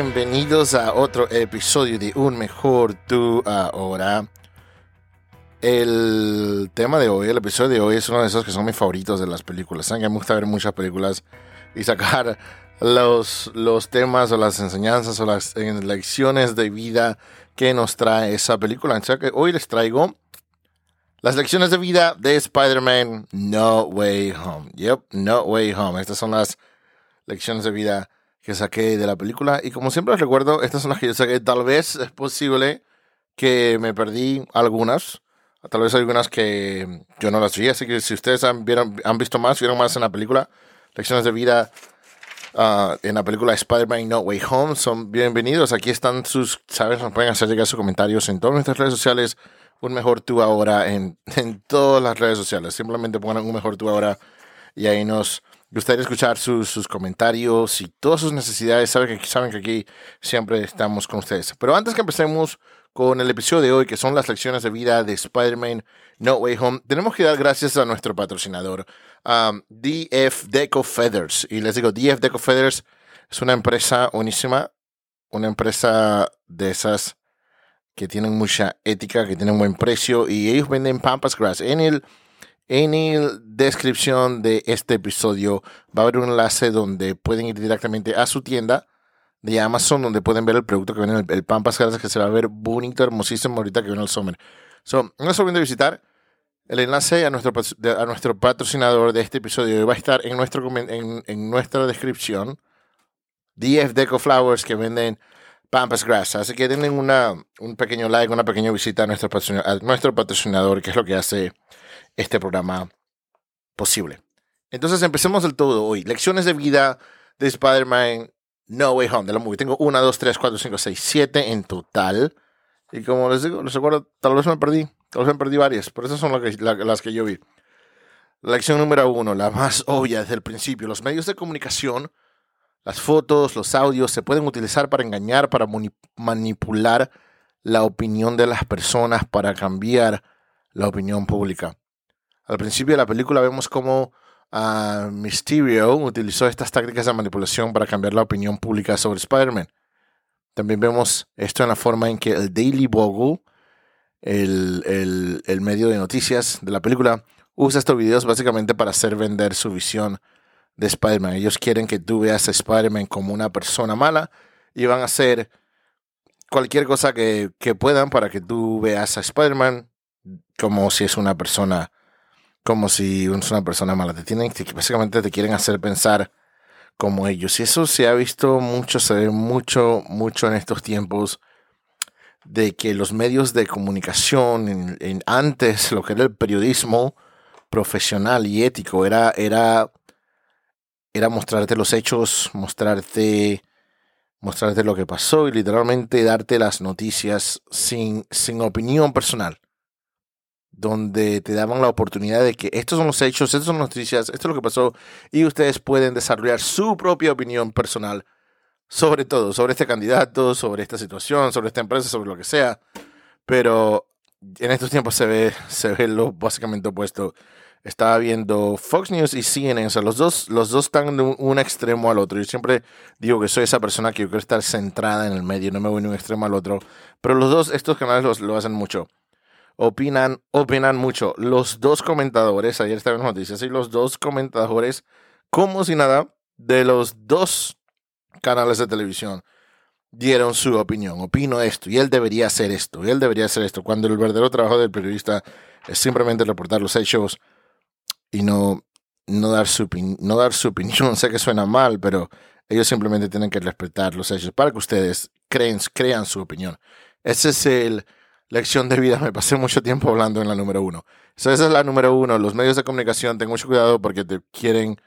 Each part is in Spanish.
bienvenidos a otro episodio de Un Mejor Tú Ahora. El tema de hoy, el episodio de hoy es uno de esos que son mis favoritos de las películas. Saben que me gusta ver muchas películas y sacar los, los temas o las enseñanzas o las lecciones de vida que nos trae esa película. Sea que hoy les traigo las lecciones de vida de Spider-Man No Way Home. Yep, No Way Home. Estas son las lecciones de vida que saqué de la película. Y como siempre les recuerdo, estas son las que yo saqué. Tal vez es posible que me perdí algunas. Tal vez algunas que yo no las vi. Así que si ustedes han, han visto más, vieron más en la película, lecciones de vida uh, en la película Spider-Man No Way Home, son bienvenidos. Aquí están sus, ¿sabes? Nos pueden hacer llegar sus comentarios en todas nuestras redes sociales. Un mejor tú ahora en, en todas las redes sociales. Simplemente pongan un mejor tú ahora y ahí nos gustaría escuchar sus, sus, comentarios y todas sus necesidades. Saben que, saben que aquí siempre estamos con ustedes. Pero antes que empecemos con el episodio de hoy, que son las lecciones de vida de Spider-Man No Way Home, tenemos que dar gracias a nuestro patrocinador, um, DF Deco Feathers. Y les digo, DF Deco Feathers es una empresa buenísima, una empresa de esas que tienen mucha ética, que tienen buen precio y ellos venden Pampas Grass. En el en la descripción de este episodio va a haber un enlace donde pueden ir directamente a su tienda de Amazon, donde pueden ver el producto que viene, el, el Pampas que se va a ver bonito, hermosísimo ahorita que viene el summer. So, no se olviden de visitar. El enlace a nuestro, a nuestro patrocinador de este episodio va a estar en, nuestro, en, en nuestra descripción. DF Deco Flowers que venden Pampas Grass. Así que denle una, un pequeño like, una pequeña visita a nuestro, a nuestro patrocinador, que es lo que hace este programa posible. Entonces empecemos del todo hoy. Lecciones de vida de Spider-Man No Way Home de la movie. Tengo 1, 2, 3, 4, 5, 6, 7 en total. Y como les digo, les recuerdo, tal vez me perdí. Tal vez me perdí varias, pero esas son las que, las que yo vi. Lección número uno, la más obvia desde el principio. Los medios de comunicación, las fotos, los audios, se pueden utilizar para engañar, para manipular la opinión de las personas, para cambiar la opinión pública. Al principio de la película vemos cómo uh, Mysterio utilizó estas tácticas de manipulación para cambiar la opinión pública sobre Spider-Man. También vemos esto en la forma en que el Daily Bugle, el, el, medio de noticias de la película, usa estos videos básicamente para hacer vender su visión de Spider-Man. Ellos quieren que tú veas a Spider-Man como una persona mala y van a hacer cualquier cosa que, que puedan para que tú veas a Spider-Man como si es una persona como si es una persona mala. Te tienen, básicamente te quieren hacer pensar como ellos. Y eso se ha visto mucho, se ve mucho, mucho en estos tiempos de que los medios de comunicación, en, antes lo que era el periodismo profesional y ético, era, era, era mostrarte los hechos, mostrarte, mostrarte lo que pasó y literalmente darte las noticias sin, sin opinión personal donde te daban la oportunidad de que estos son los hechos, estas son las noticias, esto es lo que pasó, y ustedes pueden desarrollar su propia opinión personal sobre todo, sobre este candidato, sobre esta situación, sobre esta empresa, sobre lo que sea. Pero en estos tiempos se ve, se ve lo básicamente opuesto. Estaba viendo Fox News y CNN, o sea, los dos, los dos están de un, extremo al otro. Yo siempre digo que soy esa persona que yo quiero estar centrada en el medio, no me voy de un extremo al otro. Pero los dos, estos canales lo hacen mucho opinan, opinan mucho. Los dos comentadores, ayer estaba en noticias, y los dos comentadores, como si nada, de los dos canales de televisión, dieron su opinión. Opino esto, y él debería hacer esto, y él debería hacer esto. Cuando el verdadero trabajo del periodista es simplemente reportar los hechos y no, no, dar, su, no dar su opinión. sé que suena mal, pero ellos simplemente tienen que respetar los hechos para que ustedes creen, crean su opinión. Ese es el lección de vida. Me pasé mucho tiempo hablando en la número uno. esa es la número uno. Los medios de comunicación, ten mucho cuidado porque te quieren,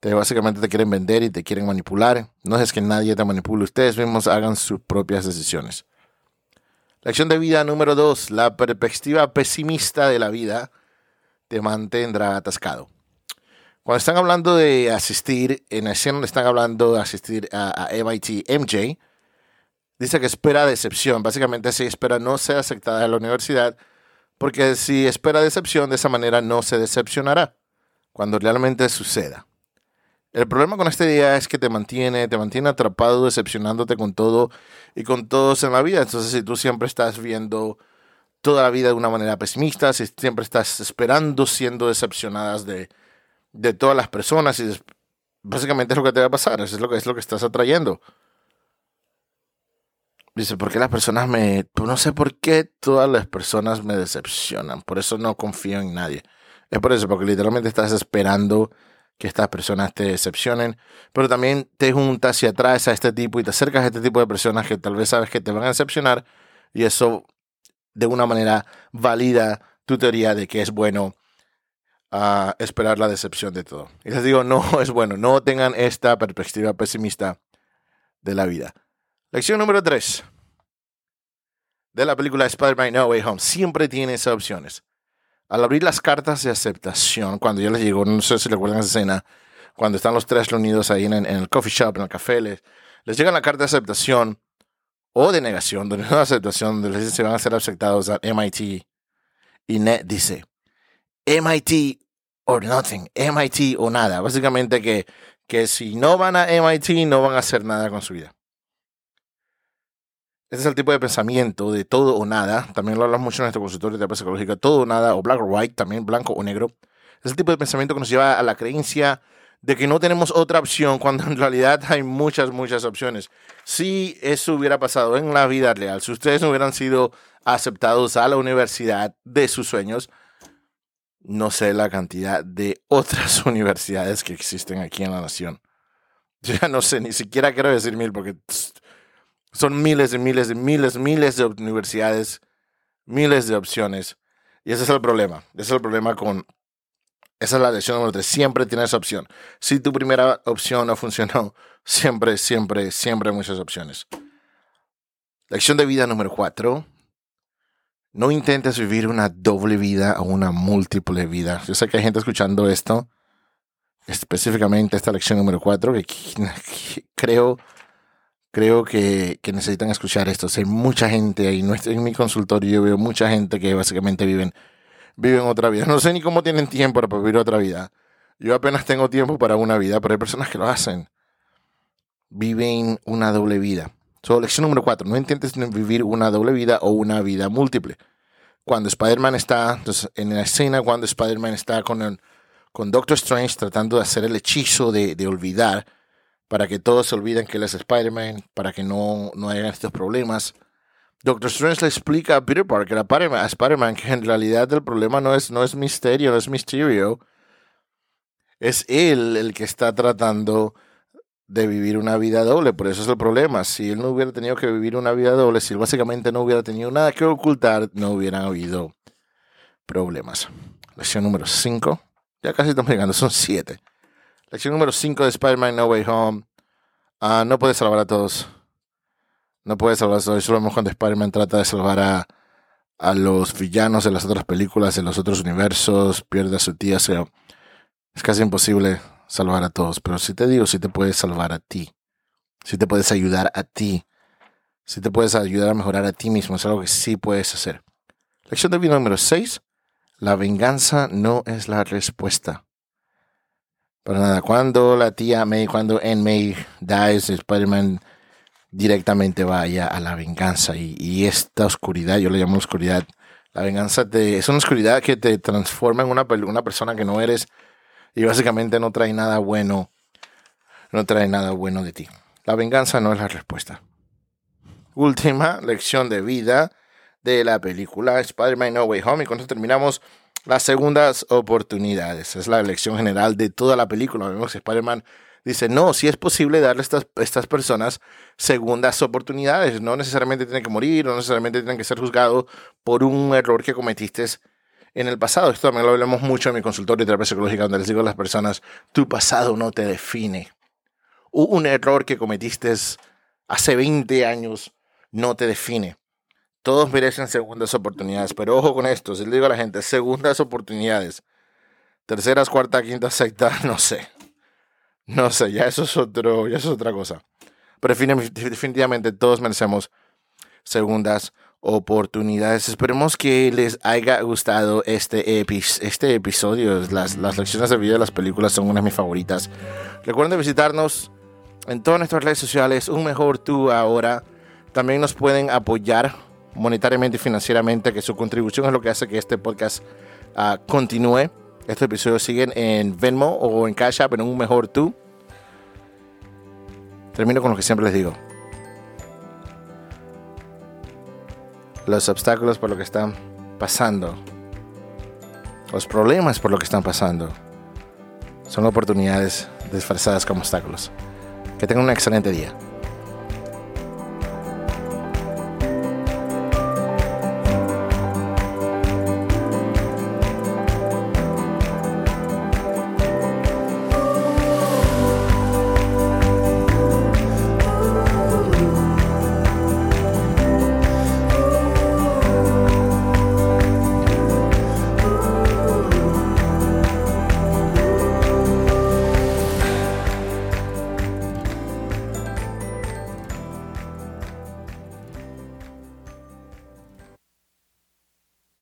te básicamente te quieren vender y te quieren manipular. No es que nadie te manipule. Ustedes mismos hagan sus propias decisiones. Lección de vida número dos. La perspectiva pesimista de la vida te mantendrá atascado. Cuando están hablando de asistir, en la escena están hablando de asistir a MIT MJ, dice que espera decepción. Básicamente, si espera no ser aceptada en la universidad, porque si espera decepción, de esa manera no se decepcionará cuando realmente suceda. El problema con esta idea es que te mantiene, te mantiene atrapado, decepcionándote con todo y con todos en la vida. Entonces, si tú siempre estás viendo toda la vida de una manera pesimista, si siempre estás esperando siendo decepcionadas de, de todas las personas, y básicamente es lo que te va a pasar, es lo que es lo que estás atrayendo. Dice, ¿por qué las personas me... Pues no sé por qué todas las personas me decepcionan. Por eso no confío en nadie. Es por eso, porque literalmente estás esperando que estas personas te decepcionen, pero también te juntas y atraes a este tipo y te acercas a este tipo de personas que tal vez sabes que te van a decepcionar y eso de una manera valida tu teoría de que es bueno uh, esperar la decepción de todo. Y les digo, no es bueno, no tengan esta perspectiva pesimista de la vida. Lección número 3 de la película Spider-Man No Way Home. Siempre tiene esas opciones. Al abrir las cartas de aceptación, cuando ya les llegó, no sé si recuerdan esa escena, cuando están los tres reunidos ahí en, el coffee shop, en el café, les, les llega la carta de aceptación o de negación, de no aceptación, donde les que van a ser aceptados a MIT. Y Ned dice, MIT or nothing, MIT o nada. Básicamente que, que si no van a MIT no van a hacer nada con su vida. Ese es el tipo de pensamiento de todo o nada. También lo hablamos mucho en nuestro consultorio de terapia psicológica. Todo o nada, o black or white, también blanco o negro. Es el tipo de pensamiento que nos lleva a la creencia de que no tenemos otra opción cuando en realidad hay muchas, muchas opciones. Si eso hubiera pasado en la vida real, si ustedes no hubieran sido aceptados a la universidad de sus sueños, no sé la cantidad de otras universidades que existen aquí en la nación. Ya no sé, ni siquiera quiero decir mil porque son miles y miles y miles, miles de universidades, miles de opciones. Y ese es el problema. Ese es el problema con... Esa es la lección número tres. Siempre tienes opción. Si tu primera opción no funcionó, siempre, siempre, siempre hay muchas opciones. Lección de vida número cuatro. No intentes vivir una doble vida o una múltiple vida. Yo sé que hay gente escuchando esto, específicamente esta lección número cuatro, que creo creo que, que, necesitan escuchar esto. Hay mucha gente ahí. En mi consultorio yo veo mucha gente que básicamente viven, viven otra vida. No sé ni cómo tienen tiempo para vivir otra vida. Yo apenas tengo tiempo para una vida, pero hay personas que lo hacen. Viven una doble vida. So, lección número cuatro. No intentes vivir una doble vida o una vida múltiple. Cuando Spider-Man está, entonces, en la escena, cuando Spider-Man está con, con Doctor Strange tratando de hacer el hechizo de, de olvidar, para que todos se olviden que él es Spider-Man, para que no, no haya estos problemas. Doctor Strange le explica a Peter Parker, a Spider-Man, que en realidad el problema no es, no es misterio, no es misterio. Es él el que está tratando de vivir una vida doble, por eso es el problema. Si él no hubiera tenido que vivir una vida doble, si él básicamente no hubiera tenido nada que ocultar, no hubieran habido problemas. Lección número 5. Ya casi estamos llegando, son 7. Lección número 5 de Spider-Man No Way Home. Ah, no puede salvar a todos. No puede salvar a todos. Eso lo vemos cuando Spider-Man trata de salvar a, a los villanos de las otras películas, de los otros universos, pierde a su tía. O sea, es casi imposible salvar a todos. Pero si te digo, si te puedes salvar a ti. Si te puedes ayudar a ti. Si te puedes ayudar a mejorar a ti mismo. Es algo que sí puedes hacer. Lección de vida número 6. La venganza no es la respuesta. Pero nada, cuando la tía May, cuando en May dies, Spider-Man directamente vaya a la venganza. Y, esta oscuridad, yo le llamo oscuridad, la venganza te, es una oscuridad que te transforma en una, una persona que no eres y básicamente no trae nada bueno, no trae nada bueno de ti. La venganza no es la respuesta. Última lección de vida de la película Spider-Man No Way Home y con terminamos las segundas oportunidades. Es la elección general de toda la película. Vemos que Spider-Man dice, no, si es posible darle a estas, estas personas segundas oportunidades. No necesariamente tienen que morir, no necesariamente tienen que ser juzgados por un error que cometiste en el pasado. Esto también lo hablamos mucho en mi consultorio de terapia psicológica, donde les digo a las personas, tu pasado no te define. Un error que cometiste hace 20 años no te define. Todos merecen segundas oportunidades, pero ojo con esto, si le digo a la gente, segundas oportunidades, terceras, cuarta, quinta, sexta, no sé. No sé, ya eso es otro, ya eso es otra cosa. Pero definitivamente todos merecemos segundas oportunidades. Esperemos que les haya gustado este, este episodio. Las, las lecciones de video de las películas son unas de mis favoritas. Recuerden visitarnos en todas nuestras redes sociales. Un mejor tú ahora. También nos pueden apoyar monetariamente y financieramente, que su contribución es lo que hace que este podcast uh, continúe. Estos episodios siguen en Venmo o en Cash App, en un mejor tú. Termino con lo que siempre les digo. Los obstáculos por lo que están pasando, los problemas por lo que están pasando, son oportunidades disfrazadas como obstáculos. Que tengan un excelente día.